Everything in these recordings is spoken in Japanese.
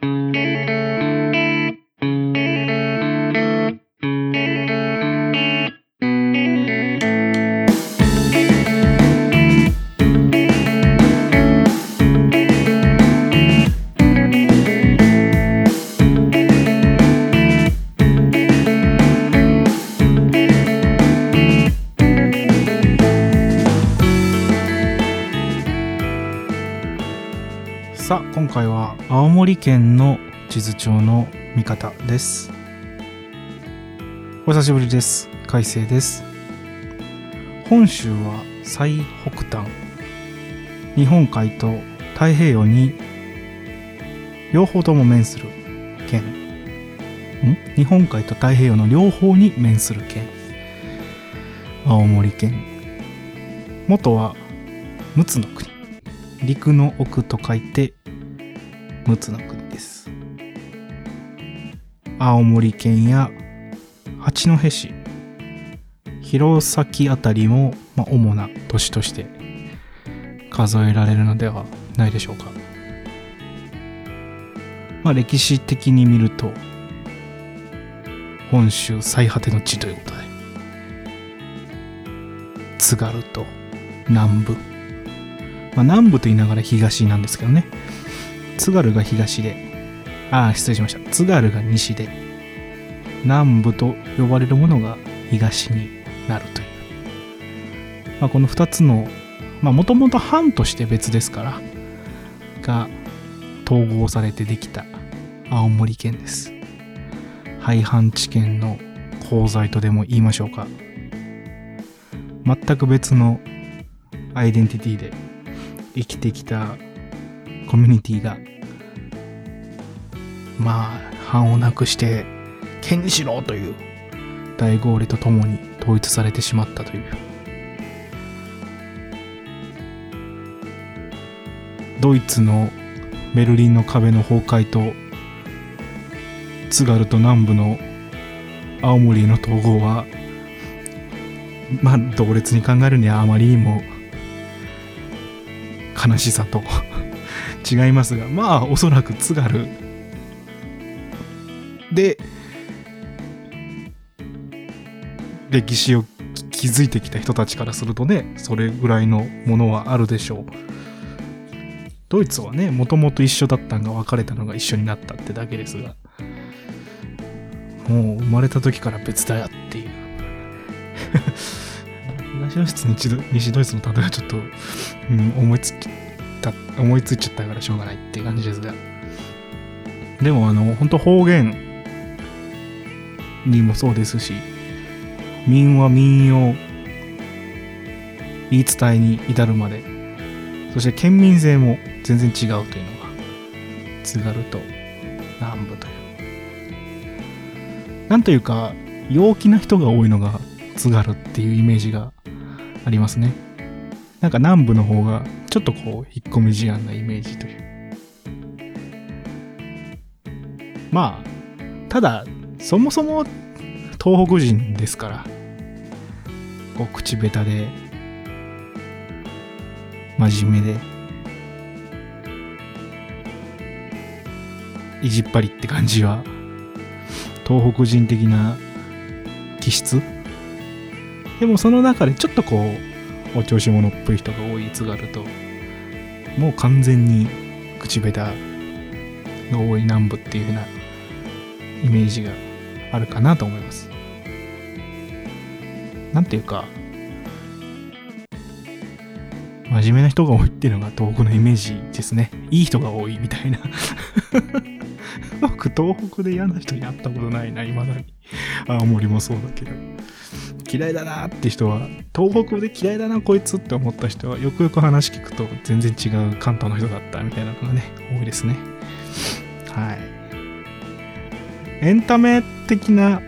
さ森県の地図帳の見方です。お久しぶりです。海星です。本州は最北端。日本海と太平洋に両方とも面する県。ん？日本海と太平洋の両方に面する県。青森県。元は陸奥の国。陸の奥と書いて陸奥の国です。青森県や八戸市弘前あたりも、まあ、主な都市として数えられるのではないでしょうか、まあ、歴史的に見ると本州最果ての地ということで津軽と南部。まあ、南部と言いながら東なんですけどね。津軽が東で、ああ、失礼しました。津軽が西で、南部と呼ばれるものが東になるという。まあ、この2つの、まあ、もともと藩として別ですから、が統合されてできた青森県です。廃藩置県の功罪とでも言いましょうか。全く別のアイデンティティで生きてきたコミュニティがまあ藩をなくして権にしろという大号令とともに統一されてしまったという。ドイツのベルリンの壁の崩壊と津軽と南部の青森の統合はまあ同列に考えるにはあまりにも悲しさと違いますがまあおそらく津軽。で歴史を築いてきた人たちからするとねそれぐらいのものはあるでしょう。ドイツはねもともと一緒だったんが別れたのが一緒になったってだけですがもう生まれた時から別だよっていう。東ドイツ西西ドイツの例えはちょっと、うん、思いついた思いついちゃったからしょうがないっていう感じですがでもあの本当方言にもそうですし民は民謡言い伝えに至るまでそして県民性も全然違うというのが津軽と南部というなんというか陽気な人が多いのが津軽っていうイメージがありますね。なんか南部の方がちょっとこう引っ込み思案なイメージという。まあ、ただ、そもそも東北人ですから、こう口下手で、真面目で、意地っ張りって感じは、東北人的な気質？でもその中でちょっとこうお調子者っぽい人が多い津軽と。もう完全に口下手が多い南部っていう風なイメージがあるかなと思います。なんていうか真面目な人が多いっていうのが東北のイメージですね。いい人が多いみたいな。僕東北で嫌な人に会ったことないな未だに。青森もそうだけど。嫌いだなって人は東北で嫌いだなこいつって思った人はよくよく話聞くと全然違う関東の人だったみたいなのがね多いですね。はい。エンタメ的な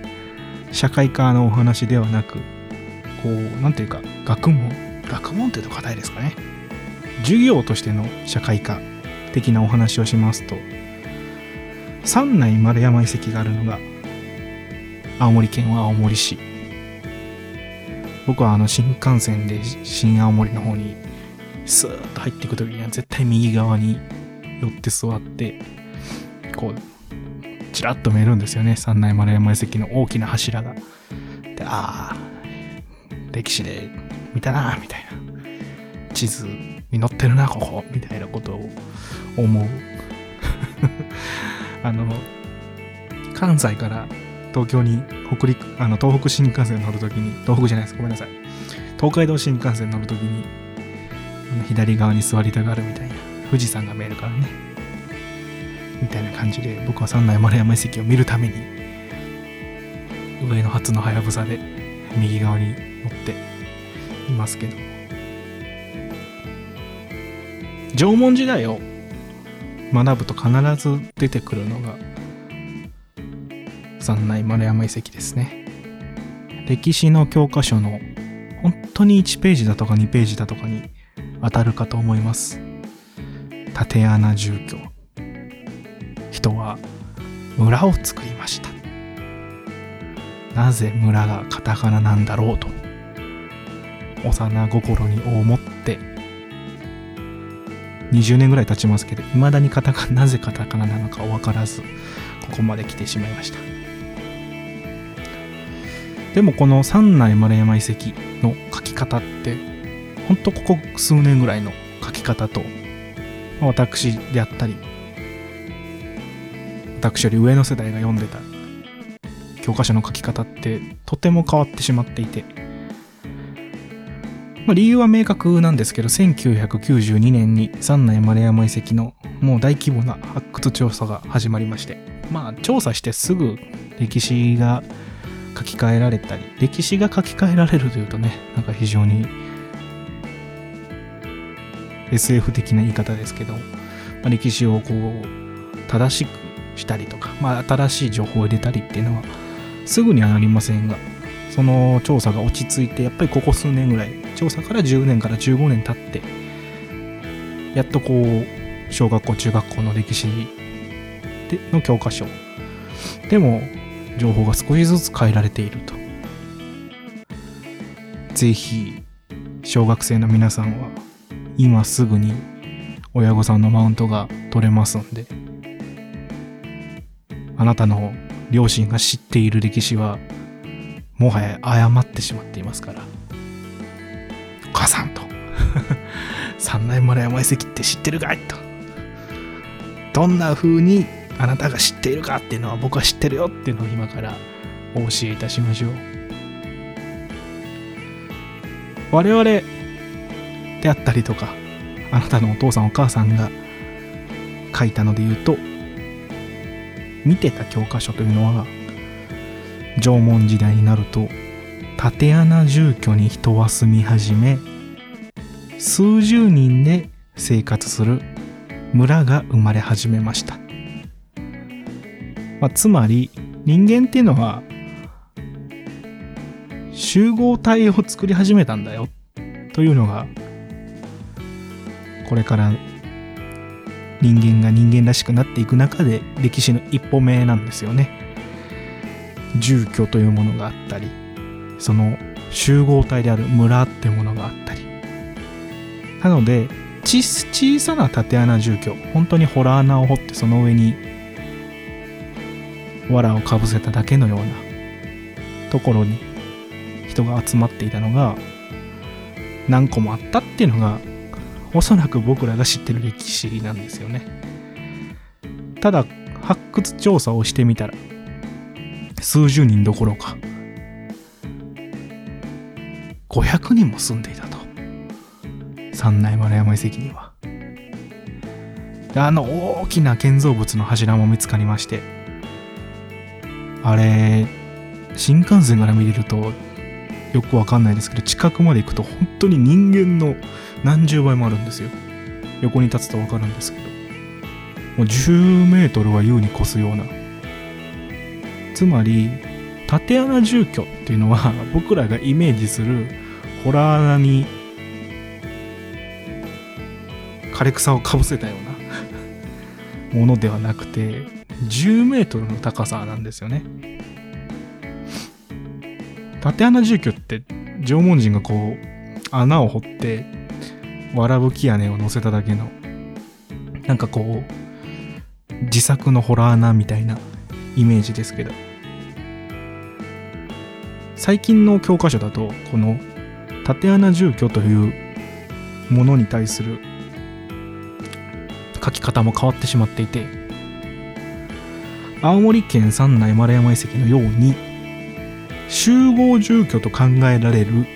社会科のお話ではなくこう何ていうか学問。学問っていうと硬いですかね。授業としての社会科的なお話をしますと三内丸山遺跡があるのが青森県は青森市。僕はあの新幹線で新青森の方にスーッと入っていく時には絶対右側に寄って座ってこうちらっと見えるんですよね。三内丸山遺跡の大きな柱が。でああ歴史で見たなみたいな。地図に載ってるなここみたいなことを思う。あの関西から東京に北陸あの東北新幹線乗るときに東北じゃないです。ごめんなさい。東海道新幹線乗るときに左側に座りたがるみたいな富士山が見えるからね。みたいな感じで僕は三内丸山遺跡を見るために上の初のはやぶさで右側に乗っていますけど。縄文時代を学ぶと必ず出てくるのが三内丸山遺跡ですね。歴史の教科書の本当に1ページだとか2ページだとかに当たるかと思います。竪穴住居。人は村を作りました。なぜ村がカタカナなんだろうと幼心に思って20年ぐらい経ちますけど未だにカタカナなぜカタカナなのか分からずここまで来てしまいました。でもこの三内丸山遺跡の書き方ってほんとここ数年ぐらいの書き方と私であったり私より上の世代が読んでた教科書の書き方ってとても変わってしまっていて、まあ、理由は明確なんですけど1992年に三内丸山遺跡のもう大規模な発掘調査が始まりましてまあ調査してすぐ歴史が書き換えられたり歴史が書き換えられるというとねなんか非常に SF 的な言い方ですけど、まあ、歴史をこう正しくしたりとか、まあ、新しい情報を入れたりっていうのはすぐにはなりませんがその調査が落ち着いてやっぱりここ数年ぐらい調査から10年から15年経ってやっとこう小学校中学校の歴史での教科書。でも情報が少しずつ変えられていると。ぜひ小学生の皆さんは今すぐに親御さんのマウントが取れますんであなたの両親が知っている歴史はもはや誤ってしまっていますからお母さんと 三内村山遺跡って知ってるかいとどんな風にあなたが知っているかっていうのは僕は知ってるよっていうのを今からお教えいたしましょう。我々であったりとかあなたのお父さんお母さんが書いたので言うと見てた教科書というのは縄文時代になると竪穴住居に人は住み始め数十人で生活する村が生まれ始めました、まあ、つまり人間っていうのは集合体を作り始めたんだよというのがこれから人間が人間らしくなっていく中で歴史の一歩目なんですよね。住居というものがあったりその集合体である村ってものがあったりなので小さな縦穴住居本当にホラー穴を掘ってその上に藁をかぶせただけのようなところに人が集まっていたのが何個もあったっていうのがおそらく僕らが知ってる歴史なんですよね。ただ、発掘調査をしてみたら、数十人どころか、500人も住んでいたと。三内丸山遺跡には。あの大きな建造物の柱も見つかりまして、あれ、新幹線から見れるとよくわかんないですけど、近くまで行くと本当に人間の何十倍もあるんですよ。横に立つとわかるんですけど。もう10メートルは優に越すような。つまり、縦穴住居っていうのは 僕らがイメージするホラー穴に枯れ草をかぶせたような ものではなくて10メートルの高さなんですよね。縦穴住居って縄文人がこう穴を掘ってわらぶき屋根を乗せただけのなんかこう自作のホラー穴みたいなイメージですけど最近の教科書だとこの縦穴住居というものに対する書き方も変わってしまっていて青森県三内丸山遺跡のように集合住居と考えられる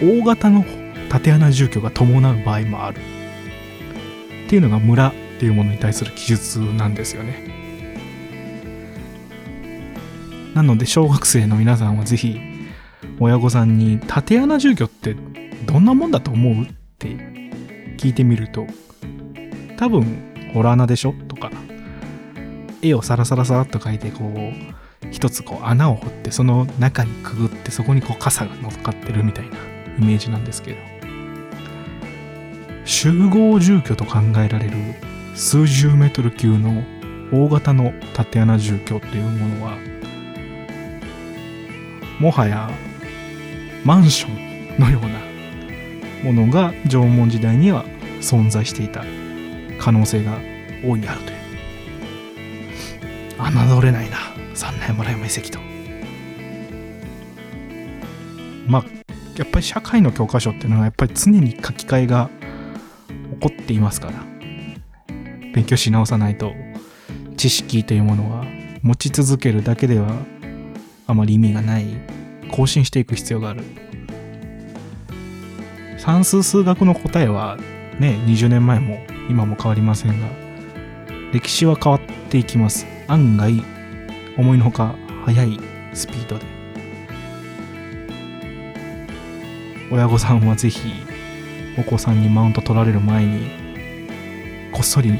大型の縦穴住居が伴う場合もある。っていうのが村っていうものに対する記述なんですよね。なので小学生の皆さんはぜひ親御さんに縦穴住居ってどんなもんだと思うって聞いてみると多分ホラー穴でしょとか絵をサラサラサラっと描いてこう一つこう穴を掘ってその中にくぐってそこにこう傘が乗っかってるみたいなイメージなんですけど。集合住居と考えられる数十メートル級の大型の縦穴住居っていうものはもはやマンションのようなものが縄文時代には存在していた可能性が大いにあるという。侮れないな。三内村山遺跡と。まあやっぱり社会の教科書っていうのはやっぱり常に書き換えが起こっていますから。勉強し直さないと知識というものは持ち続けるだけではあまり意味がない。更新していく必要がある。算数数学の答えはね20年前も今も変わりませんが歴史は変わっていきます。案外思いのほか速いスピードで。親御さんはぜひお子さんにマウント取られる前にこっそり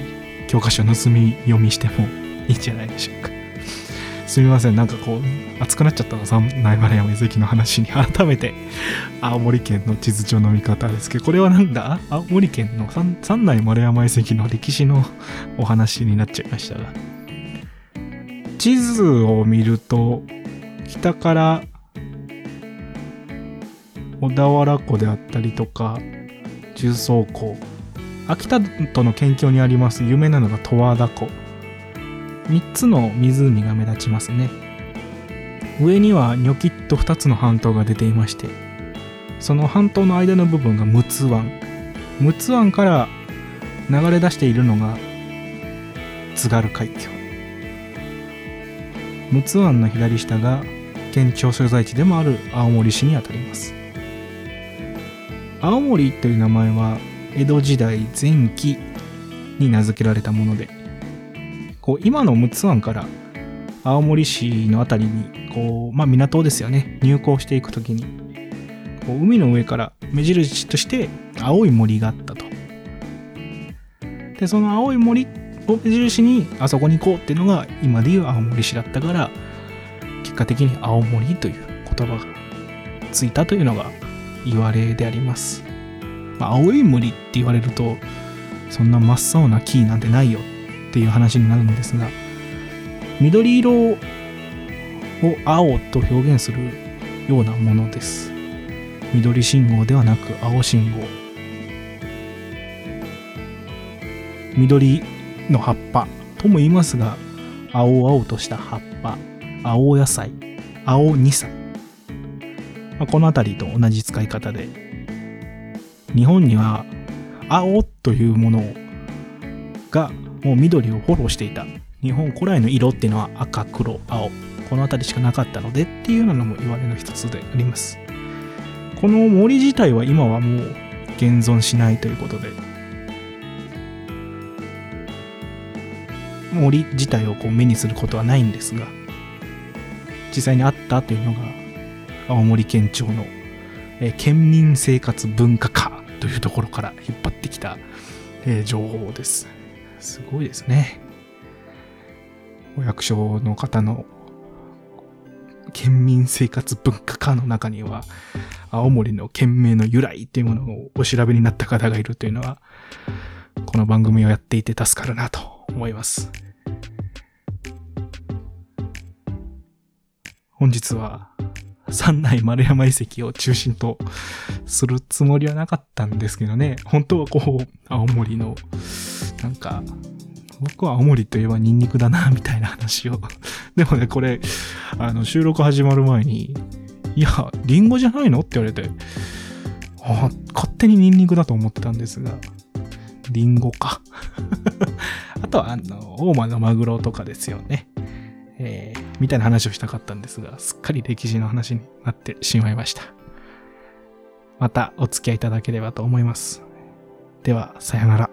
教科書盗み読みしてもいいんじゃないでしょうか。すみません。なんかこう熱くなっちゃったの三内原山遺跡の話に改めて青森県の地図帳の見方ですけどこれはなんだ？青森県の三内丸山遺跡の歴史のお話になっちゃいましたが。地図を見ると北から小田原湖であったりとか重曹湖。秋田との県境にあります有名なのが十和田湖。3つの湖が目立ちますね。上にはニョキッと2つの半島が出ていましてその半島の間の部分が陸奥湾。陸奥湾から流れ出しているのが津軽海峡。陸奥湾の左下が県庁所在地でもある青森市にあたります。青森という名前は江戸時代前期に名付けられたものでこう今の陸奥湾から青森市の辺りにこう、まあ、港ですよね。入港していく時にこう海の上から目印として青い森があったと。でその青い森を目印にあそこに行こうっていうのが今でいう青森市だったから結果的に青森という言葉がついたというのが言われであります、まあ、青い森って言われるとそんな真っ青な木なんてないよっていう話になるんですが緑色を青と表現するようなものです。緑信号ではなく青信号。緑の葉っぱとも言いますが青々とした葉っぱ青野菜青二菜、まあ、この辺りと同じ使い方で日本には青というものがもう緑をフォローしていた。日本古来の色っていうのは赤黒青。この辺りしかなかったのでっていうのも言われの一つであります。この森自体は今はもう現存しないということで森自体をこう目にすることはないんですが実際にあったというのが青森県庁の、えー県民生活文化課というところから引っ張ってきた、えー情報です。すごいですね。お役所の方の県民生活文化課の中には青森の県名の由来っていうものをお調べになった方がいるというのはこの番組をやっていて助かるなと思います。本日は三内丸山遺跡を中心とするつもりはなかったんですけどね本当はこう青森のなんか僕は青森といえばニンニクだな、みたいな話を。でもね、これ、あの、収録始まる前に、いや、リンゴじゃないの？って言われて、あ勝手にニンニクだと思ってたんですが、リンゴか。あとは、あの、大間のマグロとかですよね。えー、みたいな話をしたかったんですが、すっかり歴史の話になってしまいました。またお付き合いいただければと思います。では、さよなら。